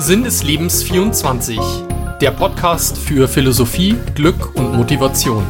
Sinn des Lebens 24, der Podcast für Philosophie, Glück und Motivation.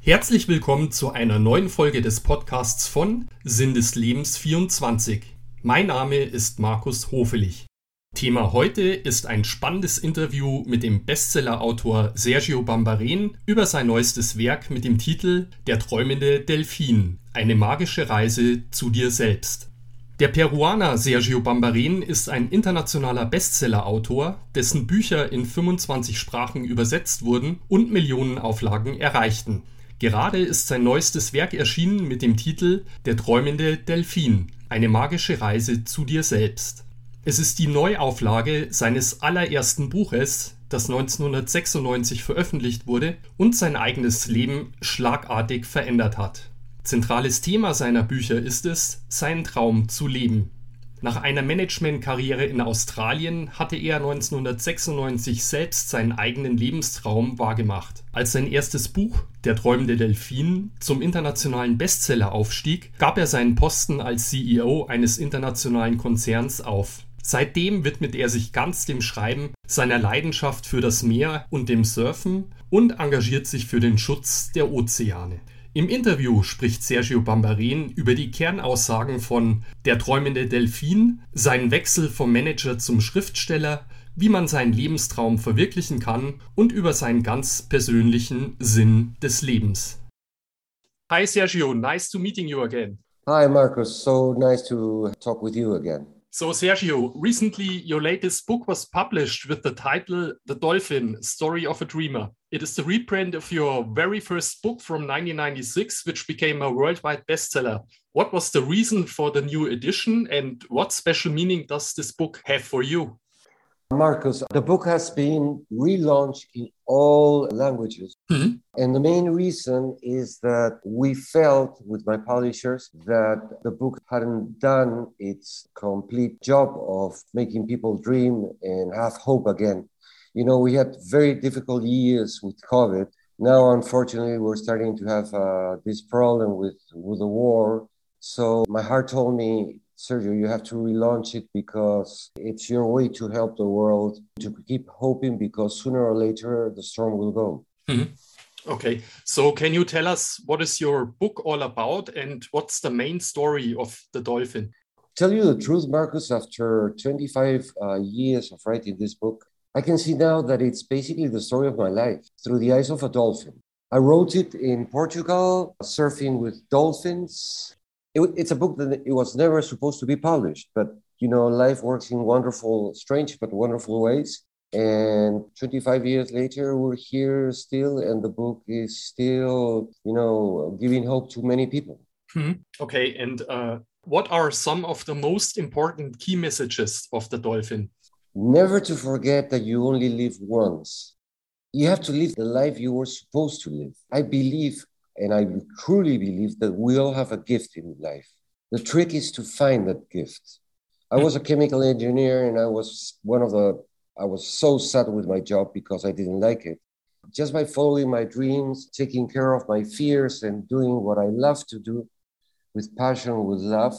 Herzlich willkommen zu einer neuen Folge des Podcasts von Sinn des Lebens 24. Mein Name ist Markus Hofelich. Thema heute ist ein spannendes Interview mit dem Bestsellerautor Sergio Bambaren über sein neuestes Werk mit dem Titel Der träumende Delfin, eine magische Reise zu dir selbst. Der Peruaner Sergio Bambaren ist ein internationaler Bestsellerautor, dessen Bücher in 25 Sprachen übersetzt wurden und Millionen Auflagen erreichten. Gerade ist sein neuestes Werk erschienen mit dem Titel Der träumende Delfin, eine magische Reise zu dir selbst. Es ist die Neuauflage seines allerersten Buches, das 1996 veröffentlicht wurde und sein eigenes Leben schlagartig verändert hat. Zentrales Thema seiner Bücher ist es, seinen Traum zu leben. Nach einer Managementkarriere in Australien hatte er 1996 selbst seinen eigenen Lebenstraum wahrgemacht. Als sein erstes Buch Der träumende Delfin zum internationalen Bestseller aufstieg, gab er seinen Posten als CEO eines internationalen Konzerns auf. Seitdem widmet er sich ganz dem Schreiben, seiner Leidenschaft für das Meer und dem Surfen und engagiert sich für den Schutz der Ozeane. Im Interview spricht Sergio Bambarin über die Kernaussagen von Der träumende Delfin, seinen Wechsel vom Manager zum Schriftsteller, wie man seinen Lebenstraum verwirklichen kann und über seinen ganz persönlichen Sinn des Lebens. Hi Sergio, nice to meeting you again. Hi Marcus, so nice to talk with you again. So, Sergio, recently your latest book was published with the title The Dolphin Story of a Dreamer. It is the reprint of your very first book from 1996, which became a worldwide bestseller. What was the reason for the new edition, and what special meaning does this book have for you? Marcus, the book has been relaunched in all languages. Mm-hmm. And the main reason is that we felt with my publishers that the book hadn't done its complete job of making people dream and have hope again. You know, we had very difficult years with COVID. Now, unfortunately, we're starting to have uh, this problem with, with the war. So my heart told me Sergio, you have to relaunch it because it's your way to help the world to keep hoping because sooner or later the storm will go. Mm-hmm. Okay, so can you tell us what is your book all about and what's the main story of the dolphin? Tell you the truth, Marcus, after 25 uh, years of writing this book, I can see now that it's basically the story of my life through the eyes of a dolphin. I wrote it in Portugal, surfing with dolphins, it, it's a book that it was never supposed to be published, but you know, life works in wonderful, strange but wonderful ways. And 25 years later, we're here still, and the book is still, you know, giving hope to many people. Hmm. Okay, and uh, what are some of the most important key messages of the dolphin? Never to forget that you only live once. You have to live the life you were supposed to live. I believe and I truly believe that we all have a gift in life. The trick is to find that gift. I was a chemical engineer and I was one of the, I was so sad with my job because I didn't like it. Just by following my dreams, taking care of my fears, and doing what I love to do with passion, with love,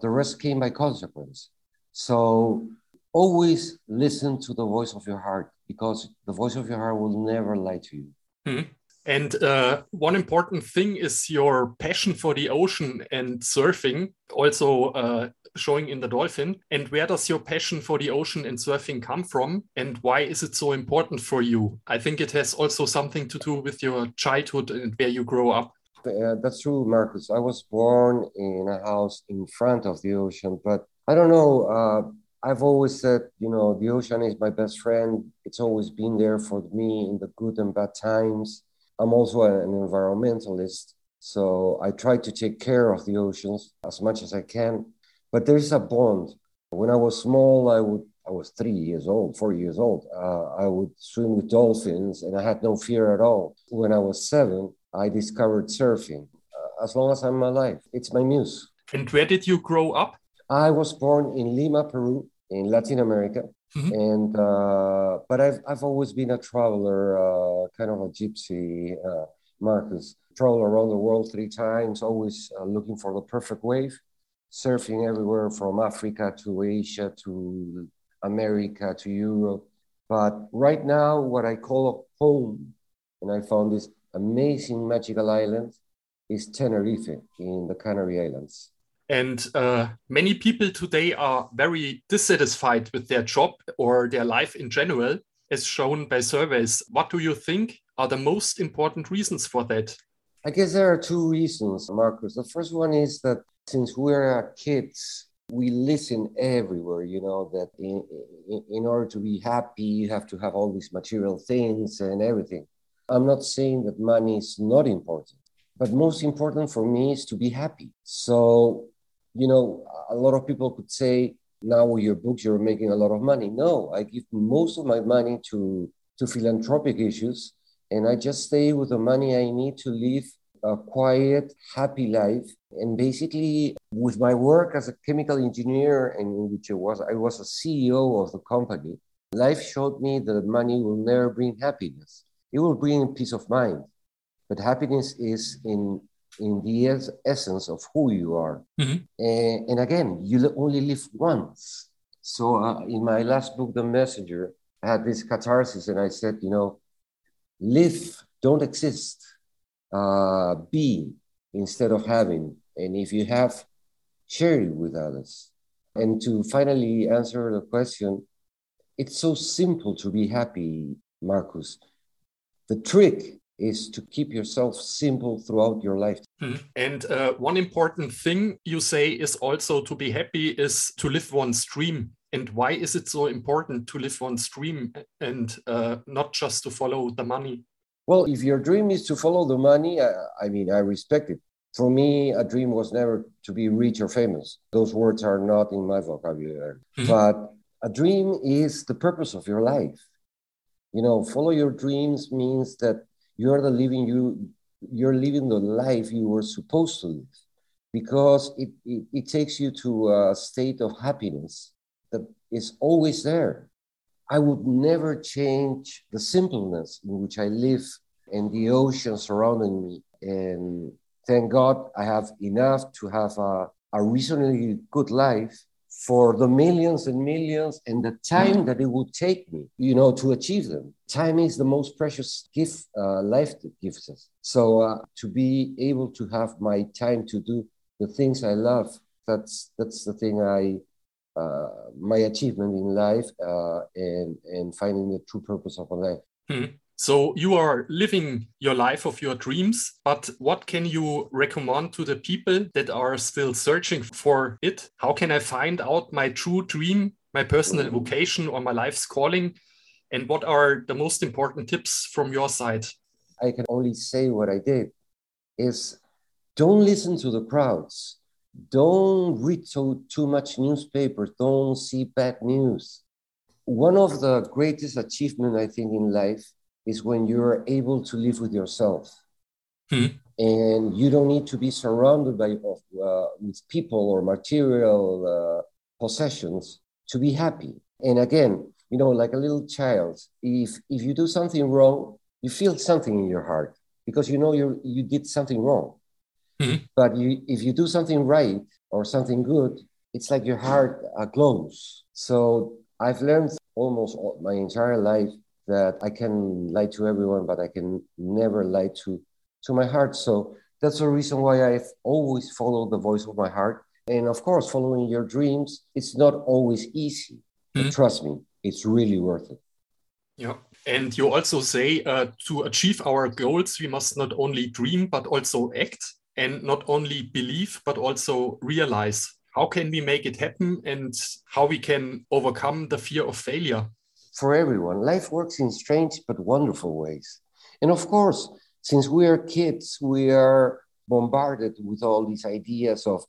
the rest came by consequence. So always listen to the voice of your heart because the voice of your heart will never lie to you. Mm-hmm. And uh, one important thing is your passion for the ocean and surfing, also uh, showing in the dolphin. And where does your passion for the ocean and surfing come from? And why is it so important for you? I think it has also something to do with your childhood and where you grow up. Uh, that's true, Marcus. I was born in a house in front of the ocean, but I don't know. Uh, I've always said, you know, the ocean is my best friend. It's always been there for me in the good and bad times. I'm also an environmentalist, so I try to take care of the oceans as much as I can. But there's a bond. When I was small, I would I was three years old, four years old. Uh, I would swim with dolphins, and I had no fear at all. When I was seven, I discovered surfing. Uh, as long as I'm alive, it's my muse. And where did you grow up? I was born in Lima, Peru, in Latin America. Mm-hmm. And uh, but I've I've always been a traveler, uh, kind of a gypsy, uh, Marcus. Travel around the world three times, always uh, looking for the perfect wave. surfing everywhere from Africa to Asia to America to Europe. But right now, what I call a home, and I found this amazing magical island, is Tenerife in the Canary Islands. And uh, many people today are very dissatisfied with their job or their life in general, as shown by surveys. What do you think are the most important reasons for that? I guess there are two reasons, Marcus. The first one is that since we're kids, we listen everywhere, you know, that in, in, in order to be happy, you have to have all these material things and everything. I'm not saying that money is not important, but most important for me is to be happy. So you know, a lot of people could say, now with your books, you're making a lot of money. No, I give most of my money to, to philanthropic issues, and I just stay with the money I need to live a quiet, happy life. And basically, with my work as a chemical engineer, and in which I was, I was a CEO of the company. Life showed me that money will never bring happiness. It will bring peace of mind, but happiness is in in the es- essence of who you are. Mm-hmm. And, and, again, you only live once. So uh, in my last book, The Messenger, I had this catharsis and I said, you know, live, don't exist, uh, be instead of having. And if you have, share it with others. And to finally answer the question, it's so simple to be happy, Marcus. The trick is to keep yourself simple throughout your life. Mm. And uh, one important thing you say is also to be happy is to live one's dream. And why is it so important to live one's dream and uh, not just to follow the money? Well, if your dream is to follow the money, I, I mean, I respect it. For me, a dream was never to be rich or famous. Those words are not in my vocabulary. Mm -hmm. But a dream is the purpose of your life. You know, follow your dreams means that you're the living you you're living the life you were supposed to live because it, it, it takes you to a state of happiness that is always there. I would never change the simpleness in which i live and the ocean surrounding me. And thank god i have enough to have a, a reasonably good life for the millions and millions and the time that it would take me, you know, to achieve them. Time is the most precious gift uh, life gives us. So uh, to be able to have my time to do the things I love, that's that's the thing I, uh, my achievement in life uh, and and finding the true purpose of my life. Hmm. So you are living your life of your dreams, but what can you recommend to the people that are still searching for it? How can I find out my true dream, my personal mm-hmm. vocation, or my life's calling? And what are the most important tips from your side? I can only say what I did is don't listen to the crowds. Don't read too, too much newspapers. Don't see bad news. One of the greatest achievements, I think, in life is when you're able to live with yourself. Hmm. And you don't need to be surrounded by uh, with people or material uh, possessions to be happy. And again, you know, like a little child, if if you do something wrong, you feel something in your heart because you know you you did something wrong. Hmm. But you, if you do something right or something good, it's like your heart uh, glows. So I've learned almost all, my entire life that I can lie to everyone, but I can never lie to to my heart. So that's the reason why I've always followed the voice of my heart. And of course, following your dreams, it's not always easy. Mm-hmm. trust me, it's really worth it. Yeah. And you also say uh, to achieve our goals, we must not only dream, but also act and not only believe, but also realize. How can we make it happen and how we can overcome the fear of failure? For everyone. Life works in strange but wonderful ways. And of course, since we are kids, we are bombarded with all these ideas of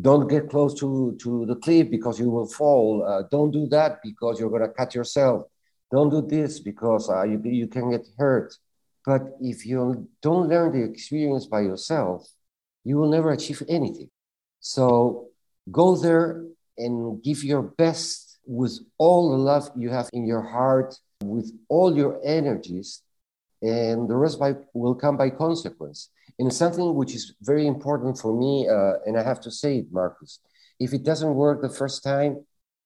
don't get close to, to the cliff because you will fall. Uh, don't do that because you're going to cut yourself. Don't do this because uh, you, you can get hurt. But if you don't learn the experience by yourself, you will never achieve anything. So go there and give your best with all the love you have in your heart, with all your energies, and the rest by, will come by consequence. And something which is very important for me, uh, and I have to say it, Marcus, If it doesn't work the first time,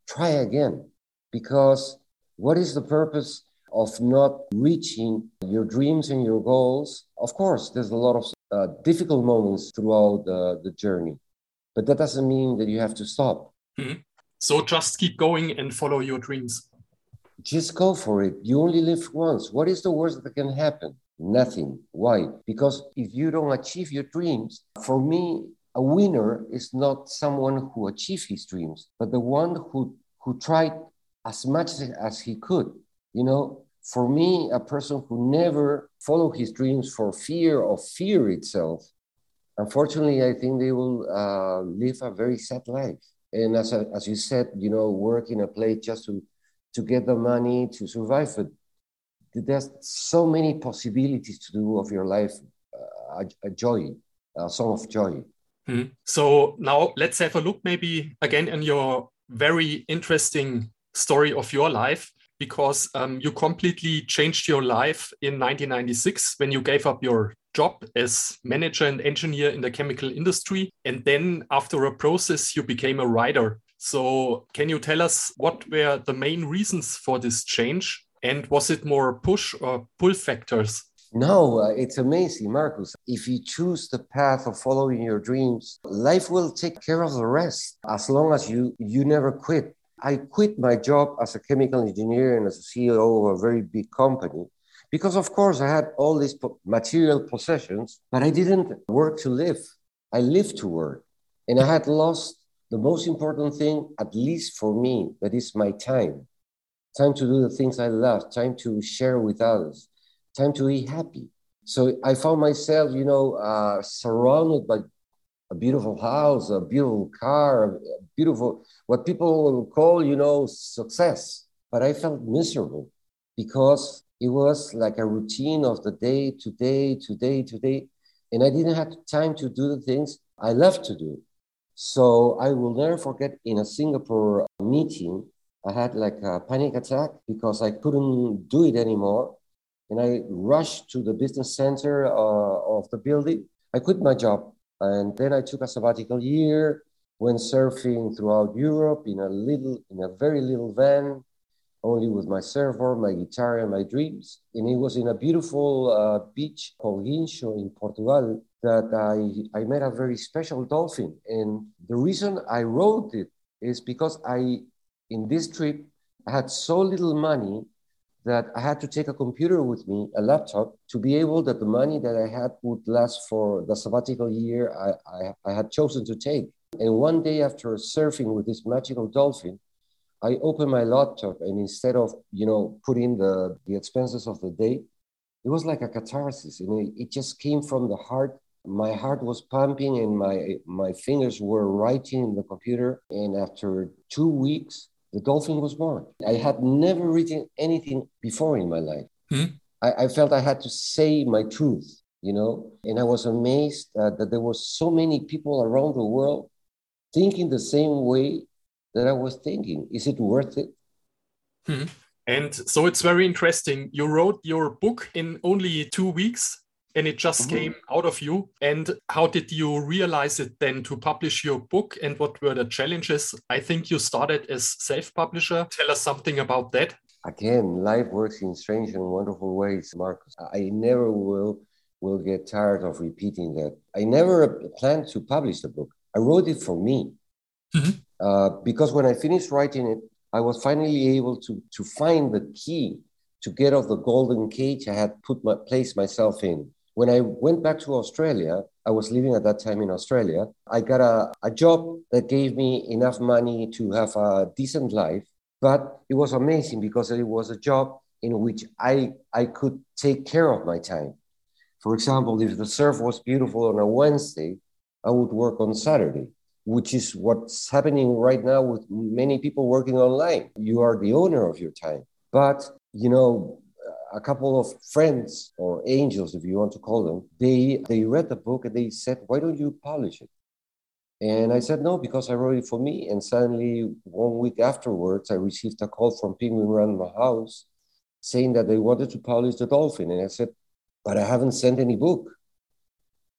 try again. Because what is the purpose of not reaching your dreams and your goals? Of course, there's a lot of uh, difficult moments throughout the, the journey, but that doesn't mean that you have to stop. Mm-hmm. So just keep going and follow your dreams. Just go for it. You only live once. What is the worst that can happen? Nothing. Why? Because if you don't achieve your dreams, for me, a winner is not someone who achieved his dreams, but the one who, who tried as much as he could. You know, for me, a person who never followed his dreams for fear of fear itself, unfortunately, I think they will uh, live a very sad life. And as, a, as you said, you know, work in a place just to, to get the money to survive. But there's so many possibilities to do of your life uh, a, joy, a song of joy. Hmm. So now let's have a look maybe again in your very interesting story of your life because um, you completely changed your life in 1996 when you gave up your job as manager and engineer in the chemical industry. And then after a process, you became a writer. So, can you tell us what were the main reasons for this change? And was it more push or pull factors? No, uh, it's amazing, Marcus. If you choose the path of following your dreams, life will take care of the rest as long as you you never quit. I quit my job as a chemical engineer and as a CEO of a very big company because, of course, I had all these material possessions, but I didn't work to live. I lived to work. And I had lost the most important thing, at least for me, that is my time. Time to do the things I love, time to share with others, time to be happy. So I found myself, you know, uh, surrounded by a beautiful house, a beautiful car, a beautiful, what people call, you know, success. But I felt miserable because it was like a routine of the day to day to day to day. And I didn't have time to do the things I love to do. So I will never forget in a Singapore meeting, I had like a panic attack because I couldn't do it anymore. And I rushed to the business center uh, of the building. I quit my job. And then I took a sabbatical year, went surfing throughout Europe in a little, in a very little van, only with my surfboard, my guitar, and my dreams. And it was in a beautiful uh, beach called Guincho in Portugal that I, I met a very special dolphin. And the reason I wrote it is because I, in this trip, I had so little money that I had to take a computer with me, a laptop, to be able that the money that I had would last for the sabbatical year I, I, I had chosen to take. And one day after surfing with this magical dolphin, I opened my laptop and instead of, you know, putting the, the expenses of the day, it was like a catharsis. And it, it just came from the heart. My heart was pumping and my, my fingers were writing in the computer. And after two weeks, the dolphin was born. I had never written anything before in my life. Hmm? I, I, felt I had to say my truth, you know, and I was amazed uh, that there were so many people around the world thinking the same way that I was thinking, is it worth it? Hmm. And so it's very interesting. You wrote your book in only two weeks and it just mm -hmm. came out of you. And how did you realize it then to publish your book and what were the challenges? I think you started as self publisher. Tell us something about that. Again, life works in strange and wonderful ways, Marcus. I never will will get tired of repeating that. I never planned to publish the book. I wrote it for me. Mm -hmm. Uh, because when I finished writing it, I was finally able to, to find the key to get off the golden cage I had put my place myself in. When I went back to Australia, I was living at that time in Australia. I got a, a job that gave me enough money to have a decent life, but it was amazing because it was a job in which I, I could take care of my time. For example, if the surf was beautiful on a Wednesday, I would work on Saturday which is what's happening right now with many people working online. You are the owner of your time. But, you know, a couple of friends or angels, if you want to call them, they, they read the book and they said, why don't you publish it? And I said, no, because I wrote it for me. And suddenly, one week afterwards, I received a call from Penguin Random House saying that they wanted to publish The Dolphin. And I said, but I haven't sent any book.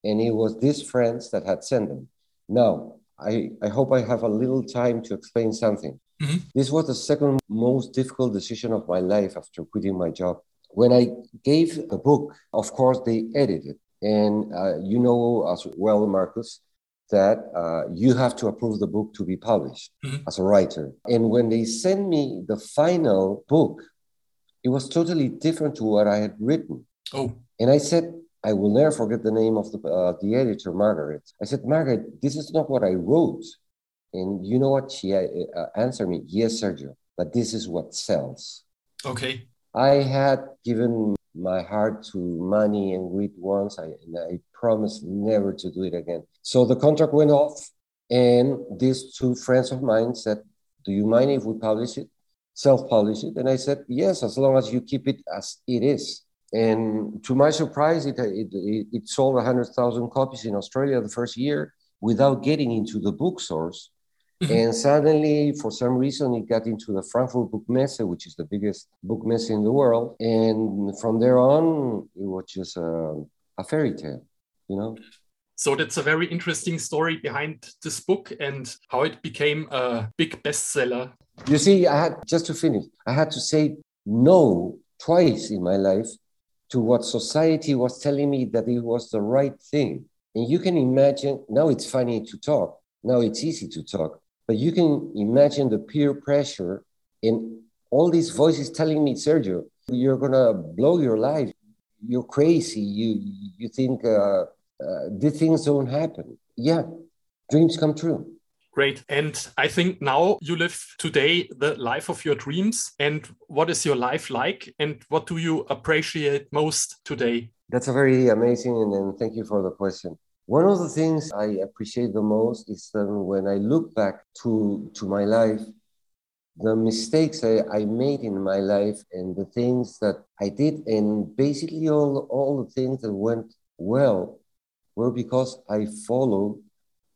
And it was these friends that had sent them. Now, I, I hope I have a little time to explain something. Mm-hmm. This was the second most difficult decision of my life after quitting my job. When I gave the book, of course, they edited. And uh, you know as well, Marcus, that uh, you have to approve the book to be published mm-hmm. as a writer. And when they sent me the final book, it was totally different to what I had written. Oh. And I said, I will never forget the name of the, uh, the editor, Margaret. I said, Margaret, this is not what I wrote. And you know what? She uh, uh answered me, Yes, Sergio, but this is what sells. Okay. I had given my heart to money and greed once, I, and I promised never to do it again. So the contract went off, and these two friends of mine said, Do you mind if we publish it, self publish it? And I said, Yes, as long as you keep it as it is. And to my surprise, it, it, it sold 100,000 copies in Australia the first year without getting into the bookstores. Mm-hmm. And suddenly, for some reason, it got into the Frankfurt Book Messe, which is the biggest book messe in the world. And from there on, it was just a, a fairy tale, you know? So that's a very interesting story behind this book and how it became a big bestseller. You see, I had just to finish, I had to say no twice in my life to what society was telling me that it was the right thing. And you can imagine, now it's funny to talk, now it's easy to talk, but you can imagine the peer pressure and all these voices telling me, Sergio, you're gonna blow your life. You're crazy. You you think uh, uh, these things don't happen. Yeah, dreams come true. Great. And I think now you live today the life of your dreams. And what is your life like? And what do you appreciate most today? That's a very amazing and, and thank you for the question. One of the things I appreciate the most is that when I look back to, to my life, the mistakes I, I made in my life and the things that I did, and basically all, all the things that went well were because I followed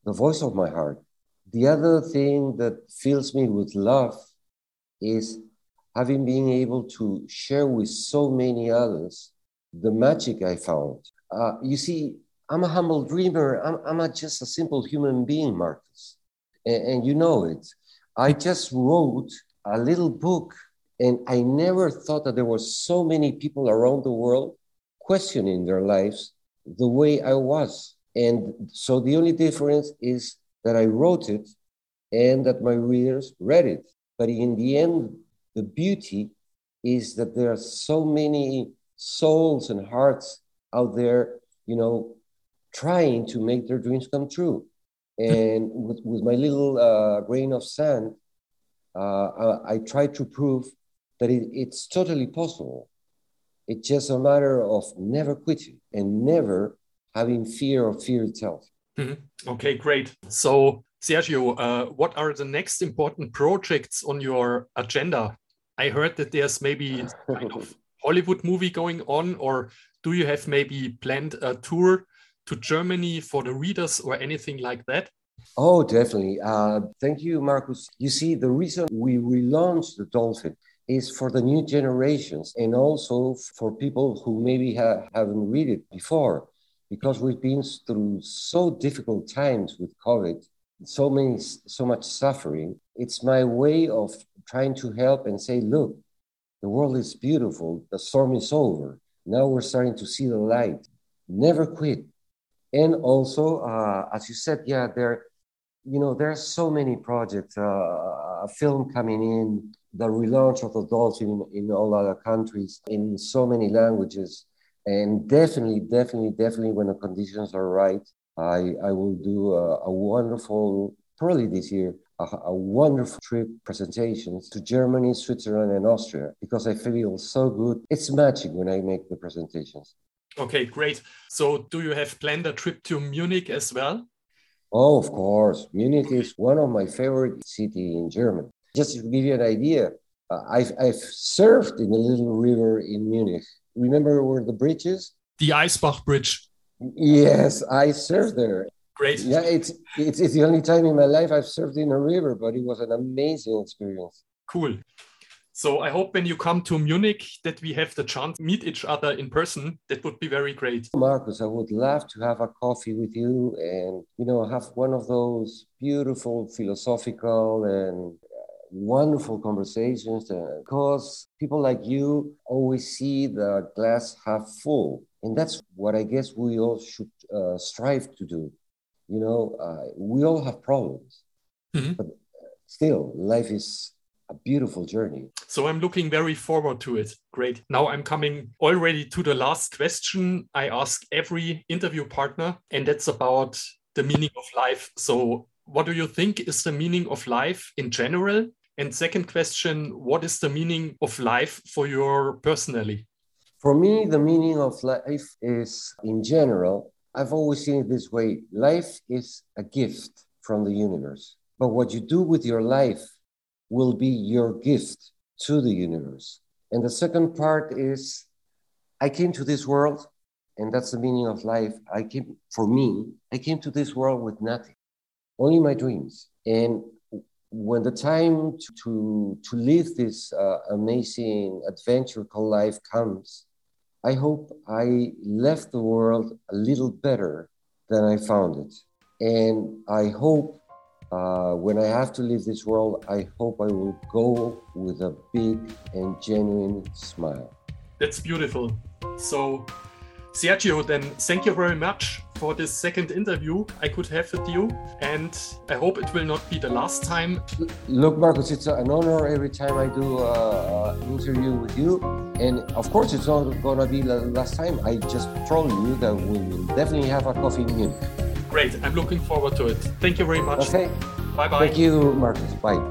the voice of my heart. The other thing that fills me with love is having been able to share with so many others the magic I found. Uh, you see, I'm a humble dreamer. I'm, I'm just a simple human being, Marcus. And, and you know it. I just wrote a little book, and I never thought that there were so many people around the world questioning their lives the way I was. And so the only difference is that I wrote it and that my readers read it. But in the end, the beauty is that there are so many souls and hearts out there, you know, trying to make their dreams come true. And with, with my little uh, grain of sand, uh, I, I try to prove that it, it's totally possible. It's just a matter of never quitting and never having fear of fear itself. Mm-hmm. Okay, great. So, Sergio, uh, what are the next important projects on your agenda? I heard that there's maybe kind of Hollywood movie going on, or do you have maybe planned a tour to Germany for the readers or anything like that? Oh, definitely. Uh, thank you, Marcus. You see, the reason we relaunched the Dolphin is for the new generations and also for people who maybe ha- haven't read it before because we've been through so difficult times with COVID, so many, so much suffering. It's my way of trying to help and say, look, the world is beautiful. The storm is over. Now we're starting to see the light. Never quit. And also, uh, as you said, yeah, there, you know, there are so many projects. Uh, a film coming in, the relaunch of the dolphin in, in all other countries in so many languages and definitely, definitely, definitely, when the conditions are right, I, I will do a, a wonderful, probably this year, a, a, wonderful trip presentations to Germany, Switzerland, and Austria because I feel so good. It's magic when I make the presentations. Okay, great. So, do you have planned a trip to Munich as well? Oh, of course. Munich is one of my favorite city in Germany. Just to give you an idea, uh, I've, I've surfed in a little river in Munich remember where the bridge is? The Eisbach Bridge. Yes, I served there. Great. Yeah, it's, it's it's the only time in my life I've served in a river, but it was an amazing experience. Cool. So I hope when you come to Munich that we have the chance to meet each other in person. That would be very great. Marcus, I would love to have a coffee with you and you know have one of those beautiful philosophical and wonderful conversations because people like you always see the glass half full. And that's what I guess we all should uh, strive to do. You know, uh, we all have problems, mm-hmm. but still, life is a beautiful journey. So I'm looking very forward to it. Great. Now I'm coming already to the last question I ask every interview partner, and that's about the meaning of life. So, what do you think is the meaning of life in general? And second question, what is the meaning of life for you personally? For me, the meaning of life is in general, I've always seen it this way life is a gift from the universe. But what you do with your life will be your gift to the universe. And the second part is I came to this world, and that's the meaning of life. I came, for me, I came to this world with nothing, only my dreams. And when the time to to live this uh, amazing adventure called life comes, I hope I left the world a little better than I found it, and I hope uh, when I have to leave this world, I hope I will go with a big and genuine smile. That's beautiful. So, Sergio, then thank you very much for this second interview I could have with you. And I hope it will not be the last time. Look, Marcus, it's an honor every time I do uh, an interview with you. And of course, it's not going to be the last time. I just told you that we will definitely have a coffee in Munich. Great. I'm looking forward to it. Thank you very much. Okay. Bye bye. Thank you, Marcus. Bye.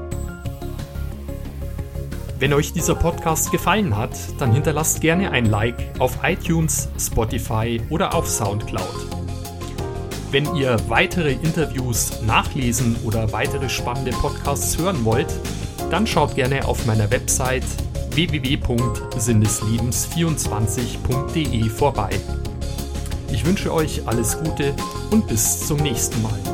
Wenn euch dieser Podcast gefallen hat, dann hinterlasst gerne ein Like auf iTunes, Spotify oder auf SoundCloud. Wenn ihr weitere Interviews nachlesen oder weitere spannende Podcasts hören wollt, dann schaut gerne auf meiner Website www.sinneslebens24.de vorbei. Ich wünsche euch alles Gute und bis zum nächsten Mal.